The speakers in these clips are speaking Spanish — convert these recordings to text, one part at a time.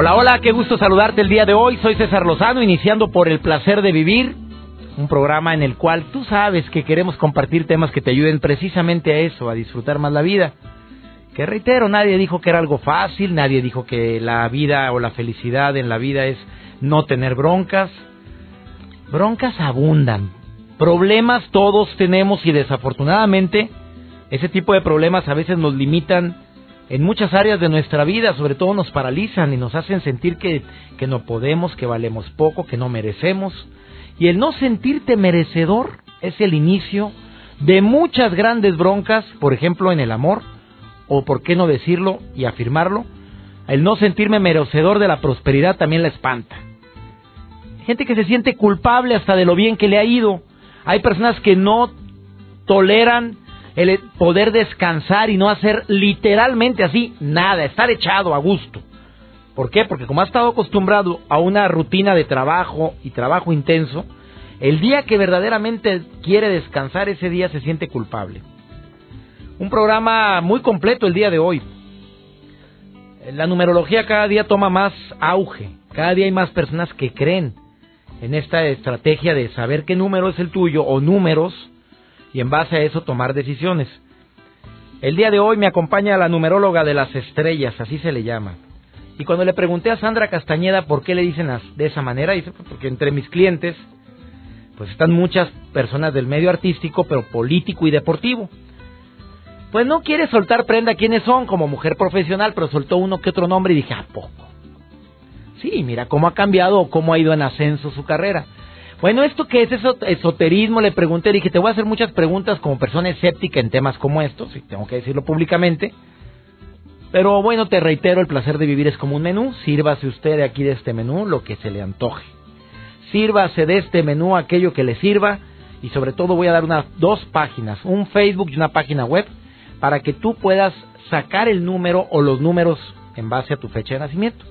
Hola, hola, qué gusto saludarte el día de hoy. Soy César Lozano, iniciando por el placer de vivir, un programa en el cual tú sabes que queremos compartir temas que te ayuden precisamente a eso, a disfrutar más la vida. Que reitero, nadie dijo que era algo fácil, nadie dijo que la vida o la felicidad en la vida es no tener broncas. Broncas abundan, problemas todos tenemos y desafortunadamente ese tipo de problemas a veces nos limitan en muchas áreas de nuestra vida, sobre todo nos paralizan y nos hacen sentir que, que no podemos, que valemos poco, que no merecemos. Y el no sentirte merecedor es el inicio de muchas grandes broncas, por ejemplo en el amor, o por qué no decirlo y afirmarlo, el no sentirme merecedor de la prosperidad también la espanta. Gente que se siente culpable hasta de lo bien que le ha ido. Hay personas que no toleran el poder descansar y no hacer literalmente así nada, estar echado a gusto. ¿Por qué? Porque como ha estado acostumbrado a una rutina de trabajo y trabajo intenso, el día que verdaderamente quiere descansar, ese día se siente culpable. Un programa muy completo el día de hoy. La numerología cada día toma más auge, cada día hay más personas que creen en esta estrategia de saber qué número es el tuyo o números y en base a eso tomar decisiones. El día de hoy me acompaña la numeróloga de las estrellas, así se le llama. Y cuando le pregunté a Sandra Castañeda por qué le dicen de esa manera, dice, pues porque entre mis clientes pues están muchas personas del medio artístico, pero político y deportivo. Pues no quiere soltar prenda quiénes son como mujer profesional, pero soltó uno que otro nombre y dije, ¿a poco? Sí, mira cómo ha cambiado o cómo ha ido en ascenso su carrera. Bueno, ¿esto qué es eso, esoterismo? Le pregunté, dije, te voy a hacer muchas preguntas como persona escéptica en temas como estos, y tengo que decirlo públicamente. Pero bueno, te reitero, el placer de vivir es como un menú. Sírvase usted aquí de este menú lo que se le antoje. Sírvase de este menú aquello que le sirva. Y sobre todo voy a dar unas dos páginas, un Facebook y una página web, para que tú puedas sacar el número o los números en base a tu fecha de nacimiento.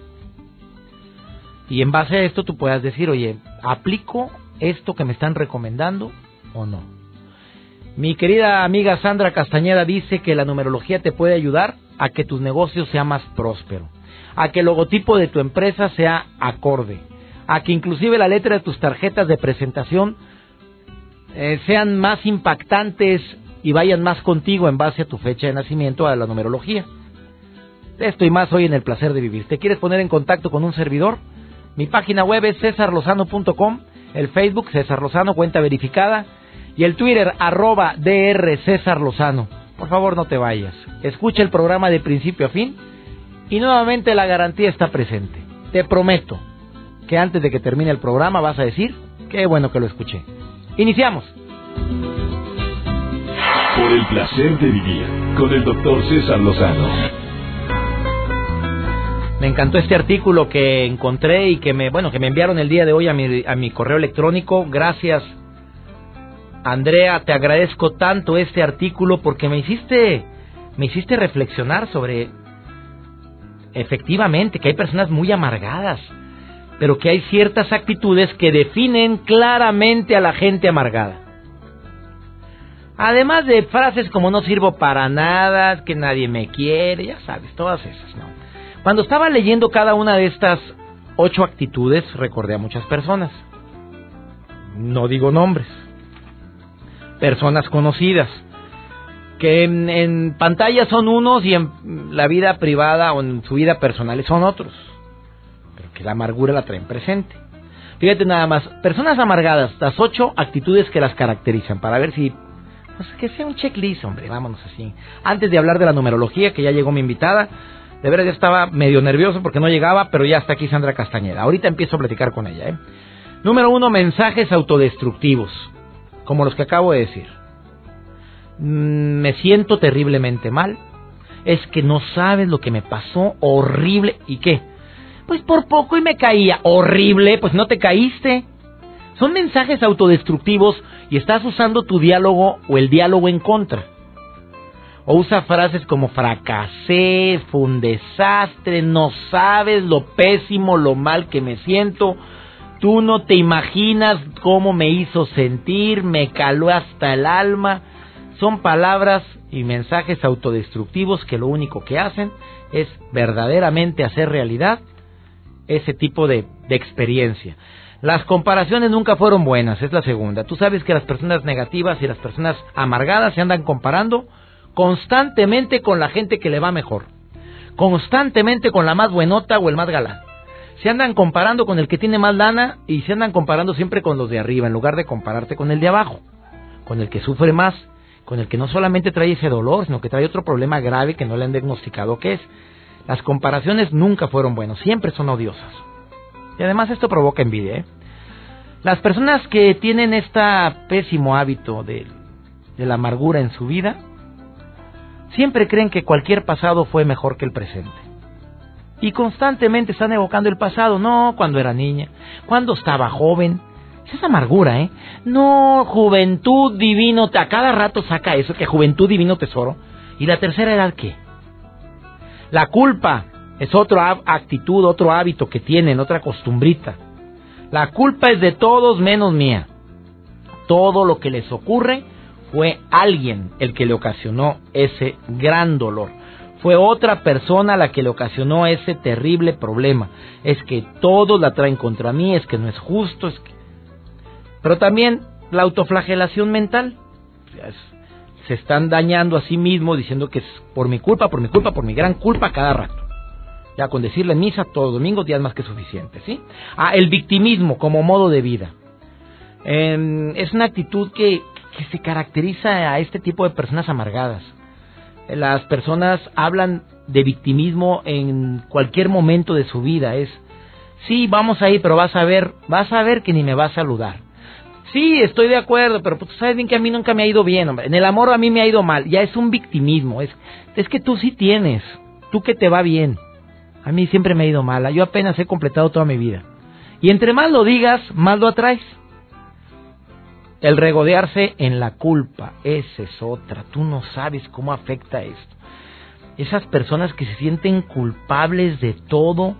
Y en base a esto tú puedas decir, oye, ¿aplico esto que me están recomendando o no? Mi querida amiga Sandra Castañeda dice que la numerología te puede ayudar a que tus negocios sea más próspero, a que el logotipo de tu empresa sea acorde, a que inclusive la letra de tus tarjetas de presentación eh, sean más impactantes y vayan más contigo en base a tu fecha de nacimiento, a la numerología. Esto y más hoy en el placer de vivir. ¿Te quieres poner en contacto con un servidor? Mi página web es cesarlozano.com, el Facebook César Lozano, cuenta verificada, y el Twitter arroba DR César Lozano. Por favor no te vayas. Escucha el programa de principio a fin y nuevamente la garantía está presente. Te prometo que antes de que termine el programa vas a decir, qué bueno que lo escuché. Iniciamos. Por el placer de vivir con el doctor César Lozano. Me encantó este artículo que encontré y que me, bueno, que me enviaron el día de hoy a mi, a mi correo electrónico. Gracias, Andrea, te agradezco tanto este artículo porque me hiciste, me hiciste reflexionar sobre, efectivamente, que hay personas muy amargadas, pero que hay ciertas actitudes que definen claramente a la gente amargada. Además de frases como no sirvo para nada, que nadie me quiere, ya sabes, todas esas, ¿no? Cuando estaba leyendo cada una de estas ocho actitudes, recordé a muchas personas. No digo nombres. Personas conocidas. Que en, pantalla son unos y en la vida privada o en su vida personal son otros. Pero que la amargura la traen presente. Fíjate nada más, personas amargadas, las ocho actitudes que las caracterizan, para ver si pues que sea un checklist, hombre, vámonos así. Antes de hablar de la numerología, que ya llegó mi invitada, de verdad ya estaba medio nervioso porque no llegaba, pero ya está aquí Sandra Castañeda. Ahorita empiezo a platicar con ella. ¿eh? Número uno, mensajes autodestructivos, como los que acabo de decir. Mm, me siento terriblemente mal. Es que no sabes lo que me pasó, horrible. ¿Y qué? Pues por poco y me caía. Horrible, pues no te caíste. Son mensajes autodestructivos y estás usando tu diálogo o el diálogo en contra. O usa frases como fracasé, fue un desastre, no sabes lo pésimo, lo mal que me siento. Tú no te imaginas cómo me hizo sentir, me caló hasta el alma. Son palabras y mensajes autodestructivos que lo único que hacen es verdaderamente hacer realidad ese tipo de, de experiencia. Las comparaciones nunca fueron buenas, es la segunda. Tú sabes que las personas negativas y las personas amargadas se andan comparando constantemente con la gente que le va mejor, constantemente con la más buenota o el más galán. Se andan comparando con el que tiene más lana y se andan comparando siempre con los de arriba en lugar de compararte con el de abajo, con el que sufre más, con el que no solamente trae ese dolor, sino que trae otro problema grave que no le han diagnosticado que es. Las comparaciones nunca fueron buenas, siempre son odiosas. Y además esto provoca envidia. ¿eh? Las personas que tienen este pésimo hábito de la amargura en su vida, siempre creen que cualquier pasado fue mejor que el presente. Y constantemente están evocando el pasado, no cuando era niña, cuando estaba joven. Es amargura, ¿eh? No, juventud divino, a cada rato saca eso, que juventud divino tesoro. ¿Y la tercera edad qué? La culpa, es otra actitud, otro hábito que tienen, otra costumbrita. La culpa es de todos menos mía. Todo lo que les ocurre fue alguien el que le ocasionó ese gran dolor. Fue otra persona la que le ocasionó ese terrible problema. Es que todos la traen contra mí, es que no es justo, es que... Pero también la autoflagelación mental. Se están dañando a sí mismos diciendo que es por mi culpa, por mi culpa, por mi gran culpa cada rato. Ya con decirle misa todos los domingos ya es más que suficiente, ¿sí? Ah, el victimismo como modo de vida. Em, es una actitud que, que se caracteriza a este tipo de personas amargadas. Las personas hablan de victimismo en cualquier momento de su vida. Es, sí, vamos a ir, pero vas a ver, vas a ver que ni me va a saludar. Sí, estoy de acuerdo, pero tú sabes bien que a mí nunca me ha ido bien. En el amor a mí me ha ido mal. Ya es un victimismo. Es, es que tú sí tienes. Tú que te va bien. A mí siempre me ha ido mala. Yo apenas he completado toda mi vida. Y entre más lo digas, más lo atraes. El regodearse en la culpa, esa es otra. Tú no sabes cómo afecta esto. Esas personas que se sienten culpables de todo.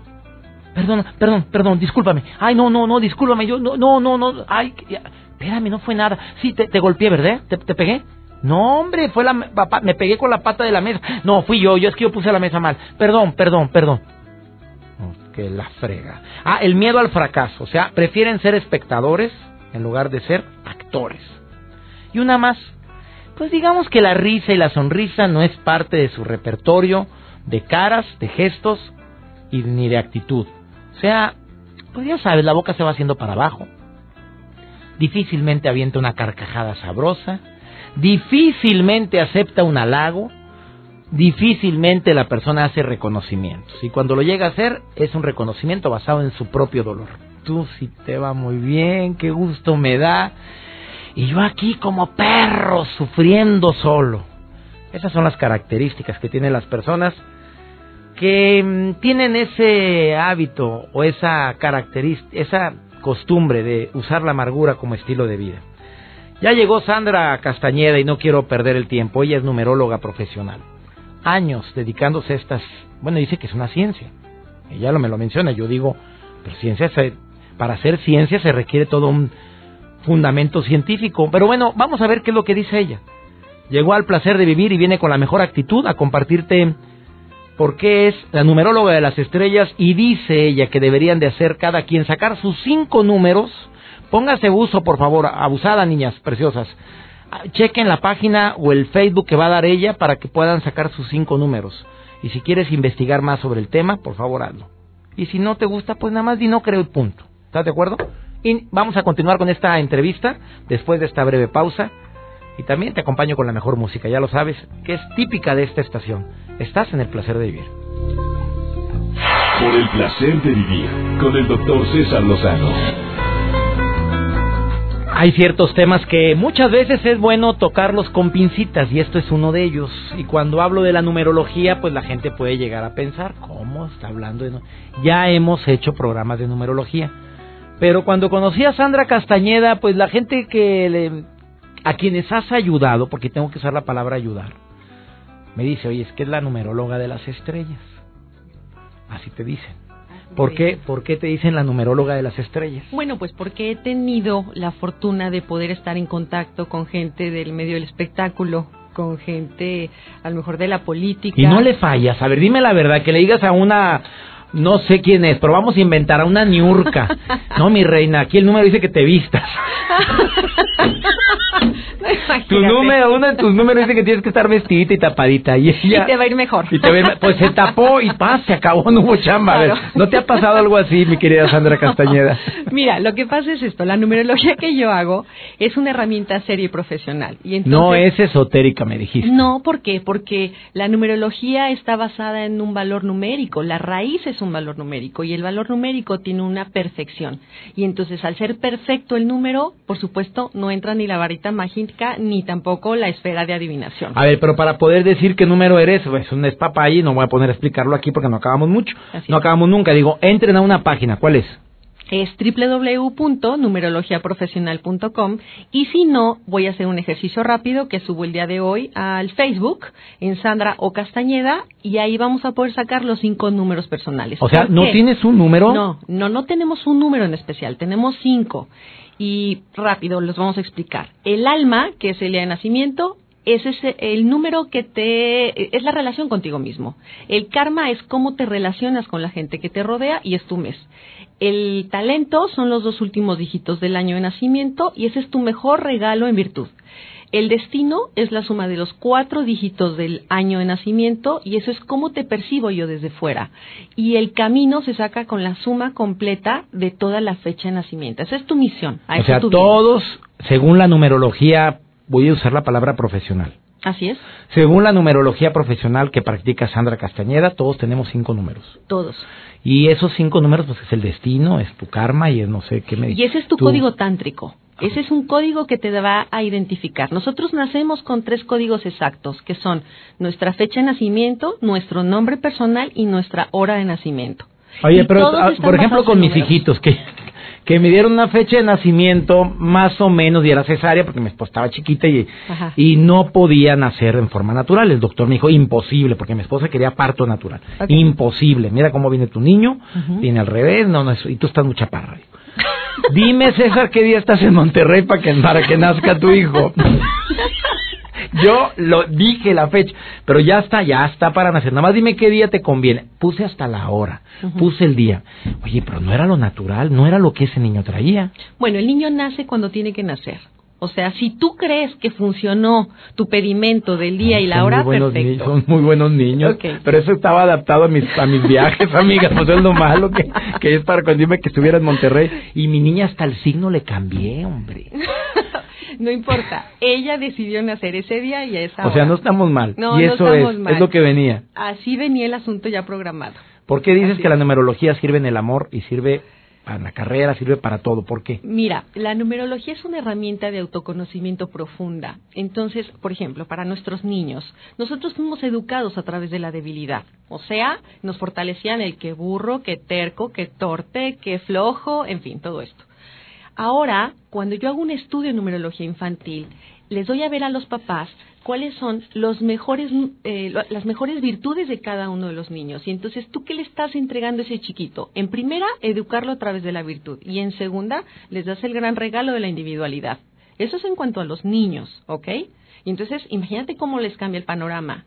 Perdón, perdón, perdón, discúlpame. Ay, no, no, no, discúlpame. Yo, no, no, no, no. Ay, espérame, no fue nada. Sí, te, te golpeé, ¿verdad? ¿Te, ¿Te, pegué? No, hombre, fue la, me pegué con la pata de la mesa. No, fui yo, yo es que yo puse la mesa mal. Perdón, perdón, perdón que la frega. Ah, el miedo al fracaso. O sea, prefieren ser espectadores en lugar de ser Y una más. Pues digamos que la risa y la sonrisa no es parte de su repertorio de caras, de gestos y ni de actitud. O sea, pues ya sabes, la boca se va haciendo para abajo. Difícilmente avienta una carcajada sabrosa. Difícilmente acepta un halago difícilmente la persona hace reconocimientos. Y cuando lo llega a hacer, es un reconocimiento basado en su propio dolor. Tú sí te va muy bien, qué gusto me da. Y yo aquí como perro sufriendo solo. Esas son las características que tienen las personas que mm, tienen ese hábito o esa característica, esa costumbre de usar la amargura como estilo de vida. Ya llegó Sandra Castañeda y no quiero perder el tiempo. Ella es numeróloga profesional años dedicándose a estas, bueno, dice que es una ciencia. Ella lo me lo menciona, yo digo, pero ciencia para hacer ciencia se requiere todo un fundamento científico. Pero bueno, vamos a ver qué es lo que dice ella. Llegó al placer de vivir y viene con la mejor actitud a compartirte por qué es la numeróloga de las estrellas y dice ella que deberían de hacer cada quien sacar sus cinco números. Póngase uso, por favor, abusada, niñas preciosas. Ah, chequen la página o el Facebook que va a dar ella para que puedan sacar sus cinco números. Y si quieres investigar más sobre el tema, por favor hazlo. Y si no te gusta, pues nada más di no creo el punto. ¿Estás de acuerdo? Y vamos a continuar con esta entrevista después de esta breve pausa. Y también te acompaño con la mejor música, ya lo sabes, que es típica de esta estación. Estás en el placer de vivir. Por el placer de vivir con el doctor César Lozano hay ciertos temas que muchas veces es bueno tocarlos con pincitas y esto es uno de ellos. Y cuando hablo de la numerología, pues la gente puede llegar a pensar, ¿cómo está hablando de Ya hemos hecho programas de numerología. Pero cuando conocí a Sandra Castañeda, pues la gente que le, a quienes has ayudado, porque tengo que usar la palabra ayudar, me dice, oye, es que es la numeróloga de las estrellas. Así te dicen. ¿Por qué, ¿Por qué te dicen la numeróloga de las estrellas? Bueno, pues porque he tenido la fortuna de poder estar en contacto con gente del medio del espectáculo, con gente a lo mejor de la política. Y no le fallas. A ver, dime la verdad, que le digas a una no sé quién es, pero vamos a inventar a una niurca. No, mi reina, aquí el número dice que te vistas. tu número, uno de tus números dice que tienes que estar vestidita y tapadita. Y, te va a ir mejor. Y te pues se tapó y paz, se acabó, no hubo chamba. ¿no te ha pasado algo así, mi querida Sandra Castañeda? Mira, lo que pasa es esto, la numerología que yo hago es una herramienta seria y profesional. Y no es esotérica, me dijiste. No, ¿por qué? Porque la numerología está basada en un valor numérico, la raíz es un valor numérico y el valor numérico tiene una perfección. Y entonces, al ser perfecto el número, por supuesto, no entra ni la varita mágica ni tampoco la esfera de adivinación. A ver, pero para poder decir qué número eres, pues un es papá y no voy a poner a explicarlo aquí porque no acabamos mucho. no acabamos nunca. Digo, entren a una página. ¿Cuál es? Es www.numerologiaprofesional.com y si no, voy a hacer un ejercicio rápido que subo el día de hoy al Facebook en Sandra O Castañeda y ahí vamos a poder sacar los cinco números personales. O sea, ¿no tienes un número? No, no, no tenemos un número en especial, tenemos cinco. Y rápido, los vamos a explicar. El alma, que es el día de nacimiento, es ese, el número que te es la relación contigo mismo. El karma es cómo te relacionas con la gente que te rodea y es tu mes. El talento son los dos últimos dígitos del año de nacimiento y ese es tu mejor regalo en virtud. El destino es la suma de los cuatro dígitos del año de nacimiento y eso es cómo te percibo yo desde fuera. Y el camino se saca con la suma completa de toda la fecha de nacimiento. Esa es tu misión. o sea, todos, según la numerología, voy a usar la palabra profesional. Así es. Según la numerología profesional que practica Sandra Castañeda, todos tenemos cinco números. Todos. Y esos cinco números, pues es el destino, es tu karma y es no sé qué me Y ese es tu código tántrico. Ese es un código que te va a identificar. Nosotros nacemos con tres códigos exactos, que son nuestra fecha de nacimiento, nuestro nombre personal y nuestra hora de nacimiento. Oye, pero ah, por ejemplo con mis hijitos, que, que me dieron una fecha de nacimiento más o menos y era cesárea porque mi esposa estaba chiquita y, y no podía nacer en forma natural. El doctor me dijo imposible porque mi esposa quería parto natural. Imposible. Mira cómo viene tu niño, viene al revés, no, no, y tú estás mucha parra. Dime, César, ¿qué día estás en Monterrey para que, para que nazca tu hijo? Yo lo dije la fecha, pero ya está, ya está para nacer. Nada más dime qué día te conviene. Puse hasta la hora, puse el día. Oye, pero no era lo natural, no era lo que ese niño traía. Bueno, el niño nace cuando tiene que nacer. O sea, si tú crees que funcionó tu pedimento del día y la hora, perfecto. son muy buenos niños. Pero eso estaba adaptado a mis, a mis viajes, amigas. Pues es lo malo que, que es para cuando dime que estuviera en Monterrey. Y mi niña hasta el signo le cambié, hombre. no importa. Ella decidió nacer ese día y a esa hora. O sea, no estamos mal. No, y eso es, es lo que venía. Así venía el asunto ya programado. ¿Por qué dices que la numerología sirve en el amor y sirve para la carrera, sirve para todo. ¿Por qué? Mira, la numerología es una herramienta de autoconocimiento profunda. Entonces, por ejemplo, para nuestros niños, nosotros fuimos educados a través de la debilidad. O sea, nos fortalecían el que burro, que terco, que torte, que flojo, en fin, todo esto. Ahora, cuando yo hago un estudio de numerología infantil, les doy a ver a los papás cuáles son los mejores, eh, las mejores virtudes de cada uno de los niños. Y entonces, ¿tú qué le estás entregando a ese chiquito? En primera, educarlo a través de la virtud. Y en segunda, les das el gran regalo de la individualidad. Eso es en cuanto a los niños, ¿ok? Y entonces, imagínate cómo les cambia el panorama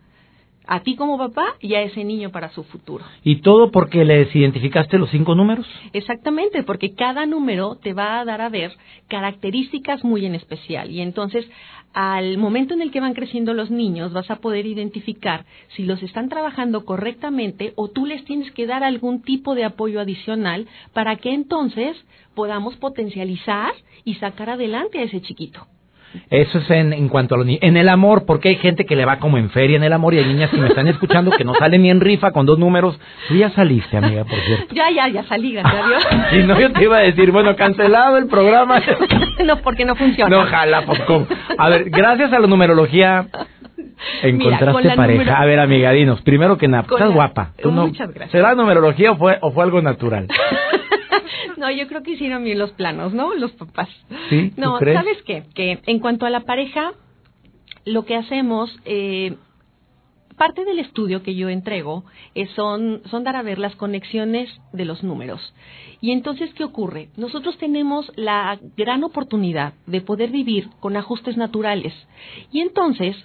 a ti como papá y a ese niño para su futuro. ¿Y todo porque les identificaste los cinco números? Exactamente, porque cada número te va a dar a ver características muy en especial. Y entonces, al momento en el que van creciendo los niños, vas a poder identificar si los están trabajando correctamente o tú les tienes que dar algún tipo de apoyo adicional para que entonces podamos potencializar y sacar adelante a ese chiquito. Eso es en, en cuanto a los niños. En el amor, porque hay gente que le va como en feria en el amor y hay niñas que me están escuchando que no salen ni en rifa con dos números. Tú ya saliste, amiga, por cierto. Ya, ya, ya salí, gracias a Dios. Si no, yo te iba a decir, bueno, cancelado el programa. no, porque no funciona. No, ojalá, pues ¿cómo? A ver, gracias a la numerología encontraste Mira, pareja. A ver, amiga, dinos, primero que nada, Con estás la- guapa. Tú no- Muchas gracias. ¿Será numerología o fue, o fue algo natural? No, yo creo que hicieron bien los planos, ¿no? Los papás. ¿Sí? ¿Tú No, crees? ¿sabes qué? Que en cuanto a la pareja, lo que hacemos, eh, parte del estudio que yo entrego eh, son, son dar a ver las conexiones de los números. Y entonces, ¿qué ocurre? Nosotros tenemos la gran oportunidad de poder vivir con ajustes naturales. Y entonces,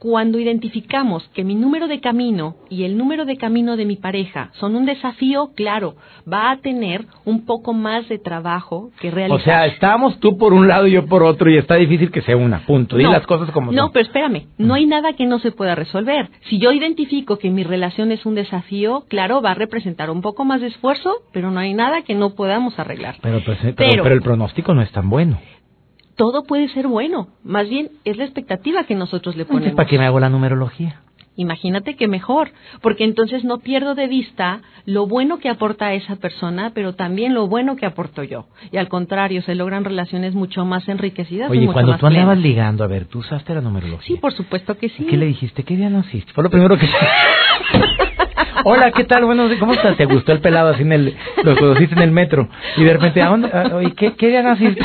cuando identificamos que mi número de camino y el número de camino de mi pareja son un desafío, claro, va a tener un poco más de trabajo que realizar. O sea, estamos tú por un lado y yo por otro y está difícil que se una, punto. No, las cosas como No, son. pero espérame, no hay nada que no se pueda resolver. Si yo identifico que mi relación es un desafío, claro, va a representar un poco más de esfuerzo, pero no hay nada que no podamos arreglar. Pero, pues, eh, pero, Pero- pero el pronóstico no es tan bueno. Todo puede ser bueno, más bien es la expectativa que nosotros le Entonces, ponemos. ¿para qué me hago la numerología? Imagínate que mejor, porque entonces no pierdo de vista lo bueno que aporta esa persona, pero también lo bueno que aporto yo. Y al contrario, se logran relaciones mucho más enriquecidas. y Oye, mucho cuando más tú andabas plenas. ligando, a ver, ¿tú usaste la numerología? Sí, por supuesto que sí. ¿Y ¿Qué le dijiste? ¿Qué día naciste? Fue lo primero que... Hola, ¿qué tal? Bueno, ¿cómo estás? ¿Te gustó el pelado así en el... Lo conociste en el metro? Y de repente, ¿a dónde? Ah, oye, ¿qué, ¿qué naciste?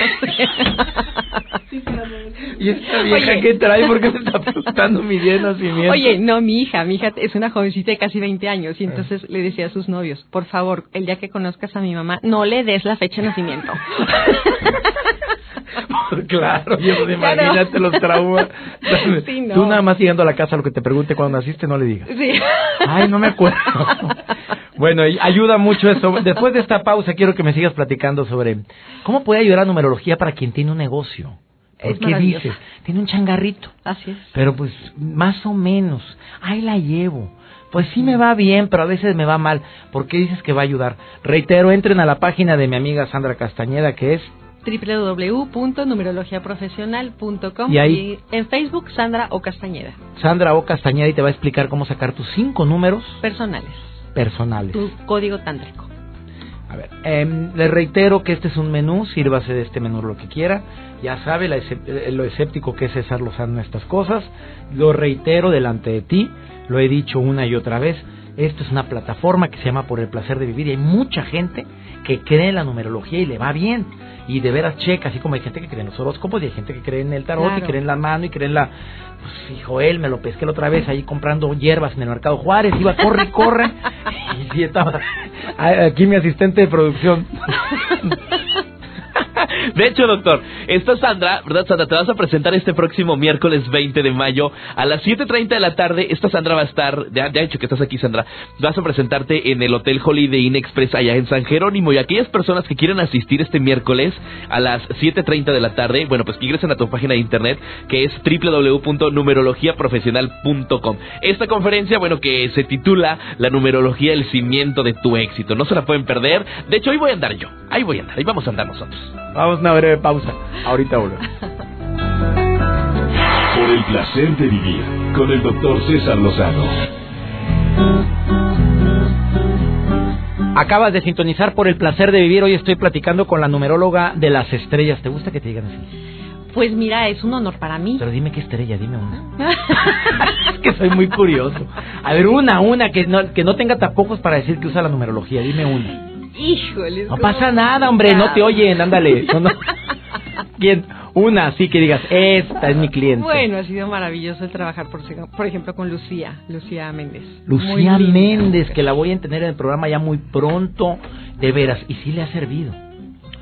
y esta vieja Oye. que trae, ¿por qué se está preguntando mi día de nacimiento? Oye, no, mi hija, mi hija es una jovencita de casi 20 años y entonces le decía a sus novios, por favor, el día que conozcas a mi mamá, no le des la fecha de nacimiento. claro, yo, Claro. imagínate los traumas. Sí, no. Tú nada más llegando a la casa, lo que te pregunte cuando naciste, no le digas. Sí. Ay, no me acuerdo. Bueno, ayuda mucho eso. Después de esta pausa, quiero que me sigas platicando sobre cómo puede ayudar la numerología para quien tiene un negocio. Es Porque maravilloso. dices, tiene un changarrito, Así es. pero pues más o menos, ahí la llevo. Pues sí me va bien, pero a veces me va mal. ¿Por qué dices que va a ayudar? Reitero, entren a la página de mi amiga Sandra Castañeda, que es www.numerologiaprofesional.com Y ahí- en Facebook Sandra o Castañeda. Sandra O. Castañeda y te va a explicar cómo sacar tus cinco números Personales. personales. Tu código tántrico. A ver, em, le reitero que este es un menú, sírvase de este menú lo que quiera. Ya sabe la eh, lo escéptico que es César Lozano estas cosas. Lo reitero delante de ti, lo he dicho una y otra vez. Esto es una plataforma que se llama Por el Placer de Vivir y hay mucha gente que cree en la numerología y le va bien. Y de veras checa, así como hay gente que cree en los horóscopos y hay gente que cree en el tarot y cree en la mano y cree en la... Pues hijo, él me lo pesqué la otra vez ahí comprando hierbas en el Mercado Juárez, iba corre corre. y estaba... Aquí mi asistente de producción. De hecho, doctor, esta Sandra, ¿verdad, Sandra? Te vas a presentar este próximo miércoles 20 de mayo a las 7.30 de la tarde. Esta Sandra va a estar, ya, ya he dicho que estás aquí, Sandra, vas a presentarte en el Hotel Holiday Inn Express allá en San Jerónimo. Y aquellas personas que quieren asistir este miércoles a las 7.30 de la tarde, bueno, pues que ingresen a tu página de internet que es www.numerologiaprofesional.com. Esta conferencia, bueno, que se titula La numerología, el cimiento de tu éxito. No se la pueden perder. De hecho, hoy voy a andar yo. Ahí voy a andar. Ahí vamos a andar nosotros. Vamos a una breve pausa. Ahorita volvemos. Por el placer de vivir con el doctor César Lozano. Acabas de sintonizar por el placer de vivir. Hoy estoy platicando con la numeróloga de las estrellas. ¿Te gusta que te digan así? Pues mira, es un honor para mí. Pero dime qué estrella, dime una. es que soy muy curioso. A ver, una, una que no, que no tenga tapujos para decir que usa la numerología. Dime una. Híjole. No pasa nada, hombre. No te oyen. Ándale. No, no. ¿Quién? Una, así que digas, esta es mi cliente. Bueno, ha sido maravilloso el trabajar, por, por ejemplo, con Lucía, Lucía Méndez. Lucía. Méndez, que la voy a tener en el programa ya muy pronto. De veras. Y sí le ha servido.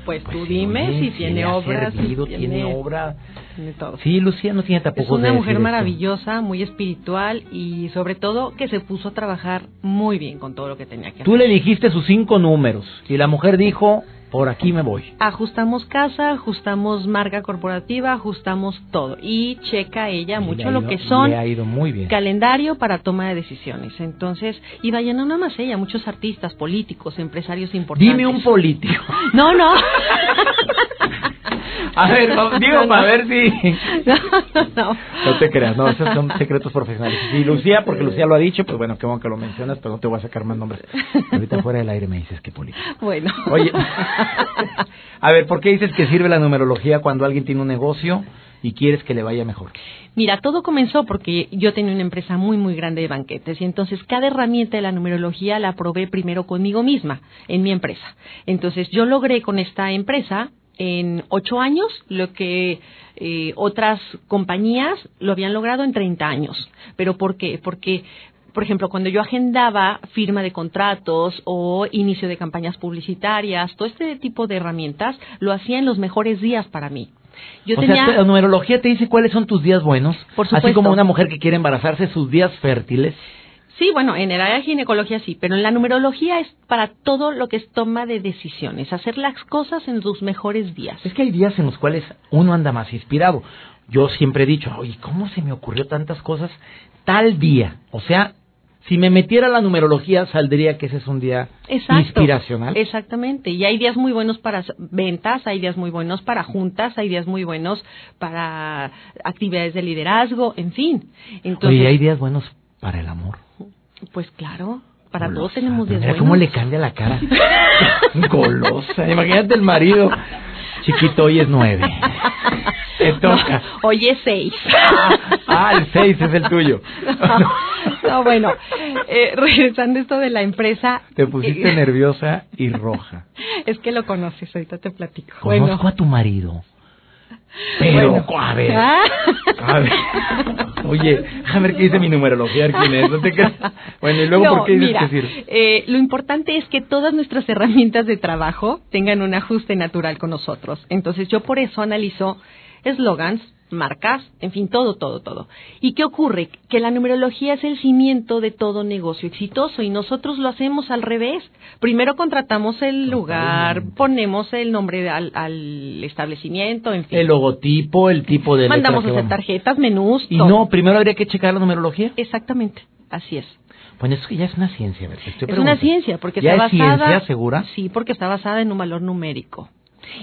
Pues tú Pues, dime oye, si tiene obras. si tiene obra. tiene todo. Sí, Lucía no tiene Es tapujos una de mujer maravillosa, muy espiritual y sobre todo que se puso a trabajar muy bien con todo lo que tenía que hacer. Tú le dijiste sus cinco números y la mujer dijo, por aquí me voy. Ajustamos casa, ajustamos marca corporativa, ajustamos todo. Y checa ella mucho lo que son Le ha ido muy bien. calendario para toma de decisiones. Entonces, y vaya, no nada más ella, muchos artistas, políticos, empresarios importantes. Dime un político. No, no. A ver, digo, No, para no. ver si... No, no, no. No te creas, no, esos son secretos profesionales. Y Lucía, porque Lucía lo ha dicho, pues bueno, qué bueno que lo mencionas, pero no te voy a sacar más nombres. Ahorita fuera del aire me dices que político. Bueno. Oye, a ver, ¿por qué dices que sirve la numerología cuando alguien tiene un negocio y quieres que le vaya mejor? Mira, todo comenzó porque yo tenía una empresa muy, muy grande de banquetes y entonces cada herramienta de la numerología la probé primero conmigo misma, en mi empresa. Entonces yo logré con esta empresa en ocho años lo que eh, otras compañías lo habían logrado en 30 años. ¿Pero por qué? Porque por ejemplo, cuando yo agendaba firma de contratos o inicio de campañas publicitarias, todo este tipo de herramientas lo hacía en los mejores días para mí. Yo o tenía sea, la numerología te dice cuáles son tus días buenos. Por Así como una mujer que quiere embarazarse, sus días fértiles. Sí, bueno, en el área de ginecología sí, pero en la numerología es para todo lo que es toma de decisiones, hacer las cosas en tus mejores días. Es que hay días en los cuales uno anda más inspirado. Yo siempre he dicho, oye, ¿cómo se me ocurrió tantas cosas tal día? O sea, si me metiera a la numerología, saldría que ese es un día Exacto. inspiracional. Exactamente. Y hay días muy buenos para ventas, hay días muy buenos para juntas, hay días muy buenos para actividades de liderazgo, en fin. Entonces, Oye, hay días buenos para el amor. pues claro, para Golosa. todos tenemos días Mira cómo le cambia la cara. Golosa. Imagínate el marido. Chiquito, hoy es nueve. Te toca. No, hoy es seis. Ah, el seis es el tuyo. No, no, bueno, eh, regresando a esto de la empresa. Te pusiste eh, nerviosa y roja. Es que lo conoces, ahorita te platico. Conozco bueno. a tu marido. Pero, Bueno. a ver. Ah. A ver. Oye, a ver qué dice mi numerología, quién es. No te creas. Bueno, y luego, No, ¿por qué dices mira, que sirve? eh, lo importante es que todas nuestras herramientas de trabajo tengan un ajuste natural con nosotros. Entonces yo por eso analizo eslogans, marcas, en fin, todo, todo, todo. ¿Y qué ocurre? Que la numerología es el cimiento de todo negocio exitoso y nosotros lo hacemos al revés. Primero contratamos el lugar, ponemos el nombre al, al establecimiento, en fin. El logotipo, el tipo de Mandamos a hacer tarjetas, menús, Y todo. no, primero habría que checar la numerología. Exactamente, así es. Bueno, eso ya es una ciencia, a ver, te estoy Es una ciencia porque ¿Ya está es basada. ciencia segura? Sí, porque está basada en un valor numérico.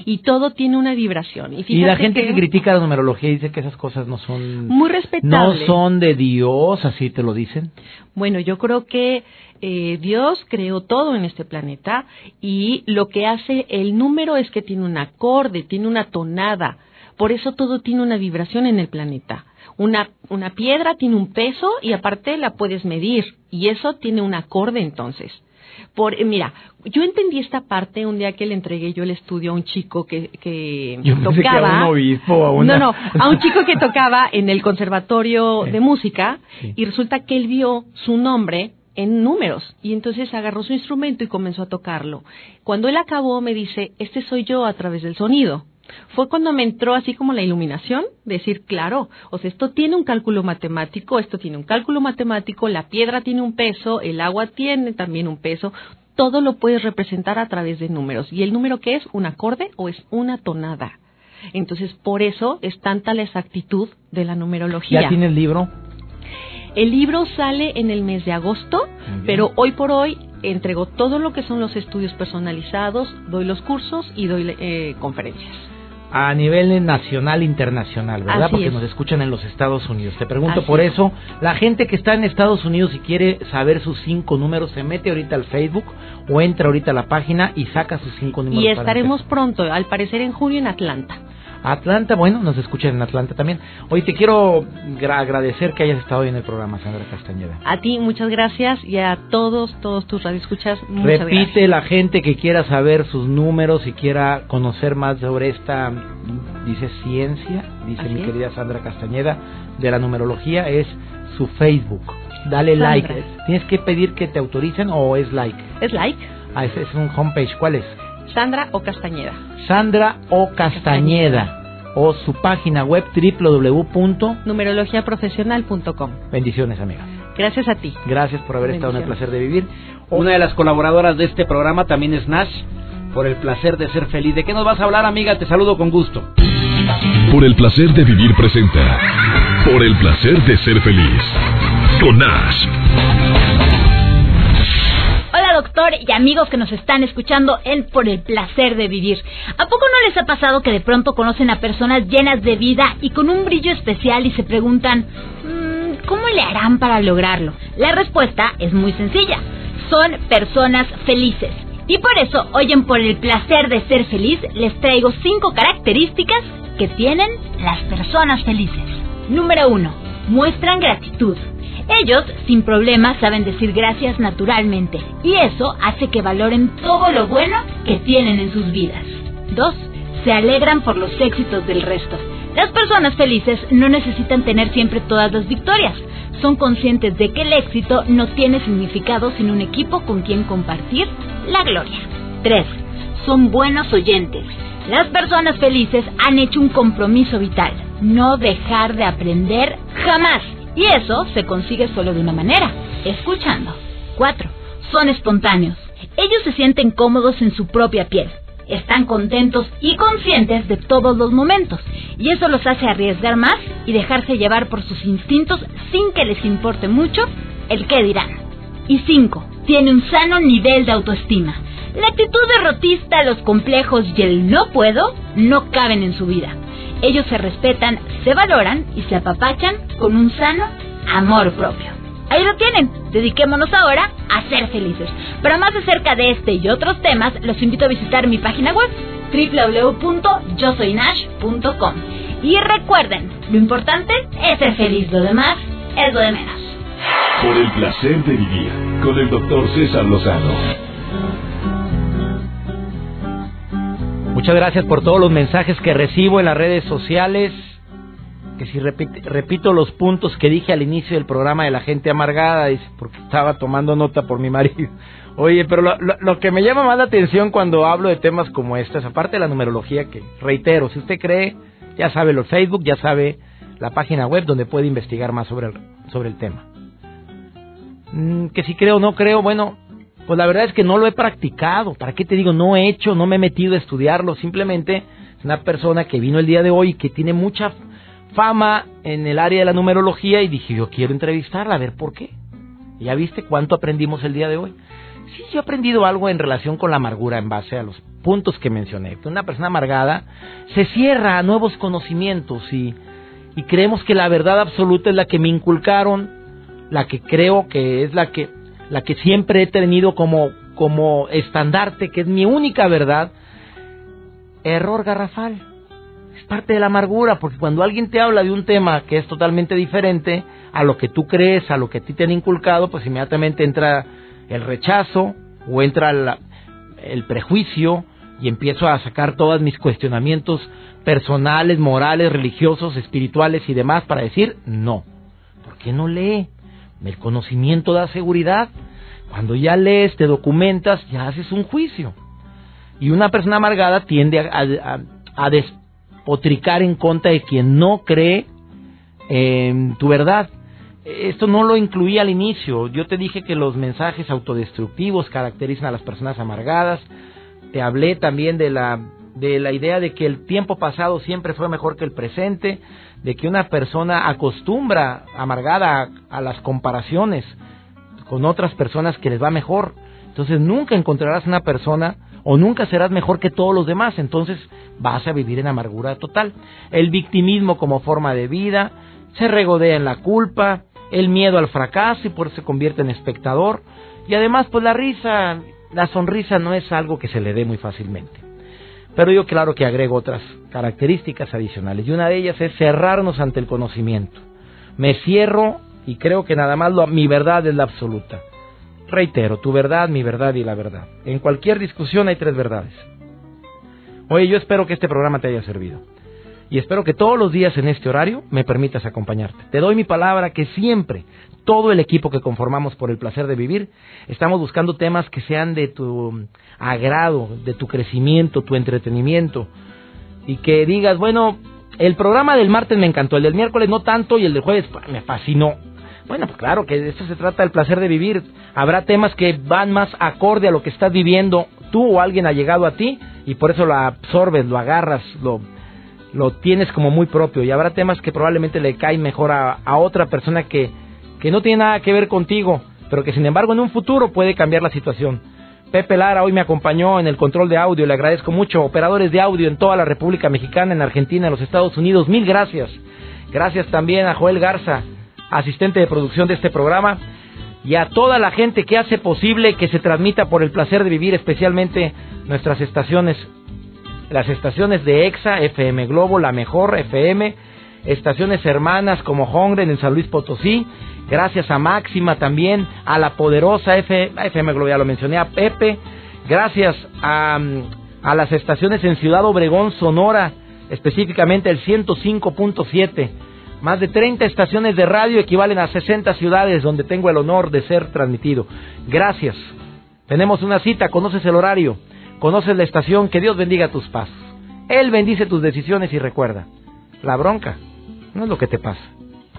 Y todo tiene una vibración. Y, Y la gente que... critica la numerología dice que esas cosas no son... Muy No respetable. son de Dios, así te lo dicen. Bueno, yo creo que eh, Dios creó todo en este planeta y lo que hace el número es que tiene un acorde, tiene una tonada. Por eso todo tiene una vibración en el planeta. Una, una piedra tiene un peso y aparte la puedes medir y eso tiene un acorde entonces. Por, mira, yo entendí esta parte un día que le entregué yo el estudio a un chico que, que Yo pensé que a tocaba. un obispo, a una- No, no, a un chico que tocaba en el conservatorio Sí. de música Sí. y resulta que él vio su nombre en números y entonces agarró su instrumento y comenzó a tocarlo. Cuando él acabó me dice, este soy yo a través del sonido. Fue cuando me entró así como la iluminación, decir, claro, o sea, esto tiene un cálculo matemático, esto tiene un cálculo matemático, la piedra tiene un peso, el agua tiene también un peso, todo lo puedes representar a través de números. ¿Y el número qué es? ¿Un acorde o es una tonada? Entonces, por eso es tanta la exactitud de la numerología. ¿Ya tiene el libro? El libro sale en el mes de agosto, pero hoy por hoy entrego todo lo que son los estudios personalizados, doy los cursos y doy eh, conferencias. A nivel nacional, internacional, ¿verdad? Así Porque es. nos escuchan en los Estados Unidos. Te pregunto Así por es. eso, la gente que está en Estados Unidos y quiere saber sus cinco números, se mete ahorita al Facebook o entra ahorita a la página y saca sus cinco números. Y estaremos pronto, al parecer en junio en Atlanta. Atlanta, bueno, nos escuchan en Atlanta también. Hoy te quiero gra- agradecer que hayas estado hoy en el programa, Sandra Castañeda. A ti muchas gracias y a todos, todos tus radioescuchas, muchas Repite gracias. la gente que quiera saber sus números y quiera conocer más sobre esta, dice ciencia, dice Así mi es. querida Sandra Castañeda, de la numerología, es su Facebook. Dale Sandra. like. ¿Tienes que pedir que te autoricen o es like? Es like, Ah, ese es un homepage. ¿Cuál es? Sandra o Castañeda. Sandra O Castañeda. O su página web www. Numerologiaprofesional.com. Bendiciones, amiga. Gracias a ti. Gracias por haber estado en el placer de vivir. Una de las colaboradoras de este programa también es Nash, por el placer de ser feliz. ¿De qué nos vas a hablar, amiga? Te saludo con gusto. Por el placer de vivir presenta. Por el placer de ser feliz. Con Nash. Doctor y amigos que nos están escuchando en Por el placer de vivir. ¿A poco no les ha pasado que de pronto conocen a personas llenas de vida y con un brillo especial y se preguntan, mm, ¿cómo le harán para lograrlo? La respuesta es muy sencilla. Son personas felices. Y por eso, hoy en Por el placer de ser feliz, les traigo cinco características que tienen las personas felices. Número uno, muestran gratitud. Ellos, sin problemas, saben decir gracias naturalmente y eso hace que valoren todo lo bueno que tienen en sus vidas. 2. Se alegran por los éxitos del resto. Las personas felices no necesitan tener siempre todas las victorias. Son conscientes de que el éxito no tiene significado sin un equipo con quien compartir la gloria. 3. Son buenos oyentes. Las personas felices han hecho un compromiso vital, no dejar de aprender jamás. Y eso se consigue solo de una manera, escuchando. 4. Son espontáneos. Ellos se sienten cómodos en su propia piel. Están contentos y conscientes de todos los momentos. Y eso los hace arriesgar más y dejarse llevar por sus instintos sin que les importe mucho el qué dirán. Y 5. Tiene un sano nivel de autoestima. La actitud derrotista, los complejos y el no puedo no caben en su vida. Ellos se respetan, se valoran y se apapachan con un sano amor propio. Ahí lo tienen. Dediquémonos ahora a ser felices. Para más acerca de este y otros temas, los invito a visitar mi página web www.yosoynash.com. Y recuerden, lo importante es ser feliz, lo demás es lo de menos. Por el placer de vivir con el doctor César Lozano. Muchas gracias por todos los mensajes que recibo en las redes sociales. Que si repito, los puntos que dije al inicio del programa de la gente amargada, dice, porque estaba tomando nota por mi marido. Oye, pero lo, que me llama más la atención cuando hablo de temas como estos, aparte de la numerología, que reitero, si usted cree, ya sabe los Facebook, ya sabe la página web donde puede investigar más sobre el, sobre el tema. Mm, que si creo o no creo, bueno, pues la verdad es que no lo he practicado. ¿Para qué te digo? No he hecho, no me he metido a estudiarlo. Simplemente es una persona que vino el día de hoy y que tiene mucha fama en el área de la numerología y dije, yo quiero entrevistarla, a ver por qué. ¿Ya viste cuánto aprendimos el día de hoy? Sí, sí he aprendido algo en relación con la amargura en base a los puntos que mencioné. Una persona amargada se cierra a nuevos conocimientos y, y creemos que la verdad absoluta es la que me inculcaron, la que creo que es la que la que siempre he tenido como, como estandarte, que es mi única verdad, error garrafal. Es parte de la amargura, porque cuando alguien te habla de un tema que es totalmente diferente a lo que tú crees, a lo que a ti te han inculcado, pues inmediatamente entra el rechazo o entra el prejuicio y empiezo a sacar todos mis cuestionamientos personales, morales, religiosos, espirituales y demás para decir no. ¿Por qué no lee? El conocimiento da seguridad. Cuando ya lees, te documentas, ya haces un juicio. Y una persona amargada tiende a, despotricar en contra de quien no cree en tu verdad. Esto no lo incluí al inicio. Yo te dije que los mensajes autodestructivos caracterizan a las personas amargadas. Te hablé también de la, de la idea de que el tiempo pasado siempre fue mejor que el presente de que una persona acostumbra amargada a, las comparaciones con otras personas que les va mejor. Entonces nunca encontrarás una persona o nunca serás mejor que todos los demás. Entonces vas a vivir en amargura total. El victimismo como forma de vida, se regodea en la culpa, el miedo al fracaso y por eso se convierte en espectador. Y además pues la risa, la sonrisa no es algo que se le dé muy fácilmente. Pero yo claro que agrego otras características adicionales y una de ellas es cerrarnos ante el conocimiento. Me cierro y creo que nada más mi verdad es la absoluta. Reitero, tu verdad, mi verdad y la verdad. En cualquier discusión hay tres verdades. Oye, yo espero que este programa te haya servido. Y espero que todos los días en este horario me permitas acompañarte. Te doy mi palabra que siempre, todo el equipo que conformamos por el placer de vivir, estamos buscando temas que sean de tu agrado, de tu crecimiento, tu entretenimiento. Y que digas, bueno, el programa del martes me encantó, el del miércoles no tanto y el del jueves pues, me fascinó. Bueno, pues claro que de esto se trata del placer de vivir. Habrá temas que van más acorde a lo que estás viviendo tú o alguien ha llegado a ti y por eso lo absorbes, lo agarras, lo lo tienes como muy propio y habrá temas que probablemente le caen mejor a, otra persona que, que no tiene nada que ver contigo, pero que sin embargo en un futuro puede cambiar la situación. Pepe Lara hoy me acompañó en el control de audio, le agradezco mucho. Operadores de audio en toda la República Mexicana, en Argentina, en los Estados Unidos, mil gracias. Gracias también a Joel Garza, asistente de producción de este programa, y a toda la gente que hace posible que se transmita por el placer de vivir, especialmente nuestras estaciones, las estaciones de EXA, FM Globo, la mejor FM, estaciones hermanas como Hongren en San Luis Potosí, gracias a Máxima también, a la poderosa FM Globo, ya lo mencioné, a Pepe, gracias a, a las estaciones en Ciudad Obregón, Sonora, específicamente el 105.7. Más de 30 estaciones de radio equivalen a 60 ciudades donde tengo el honor de ser transmitido. Gracias. Tenemos una cita, conoces el horario, conoces la estación, que Dios bendiga tus pasos. Él bendice tus decisiones y recuerda, la bronca no es lo que te pasa,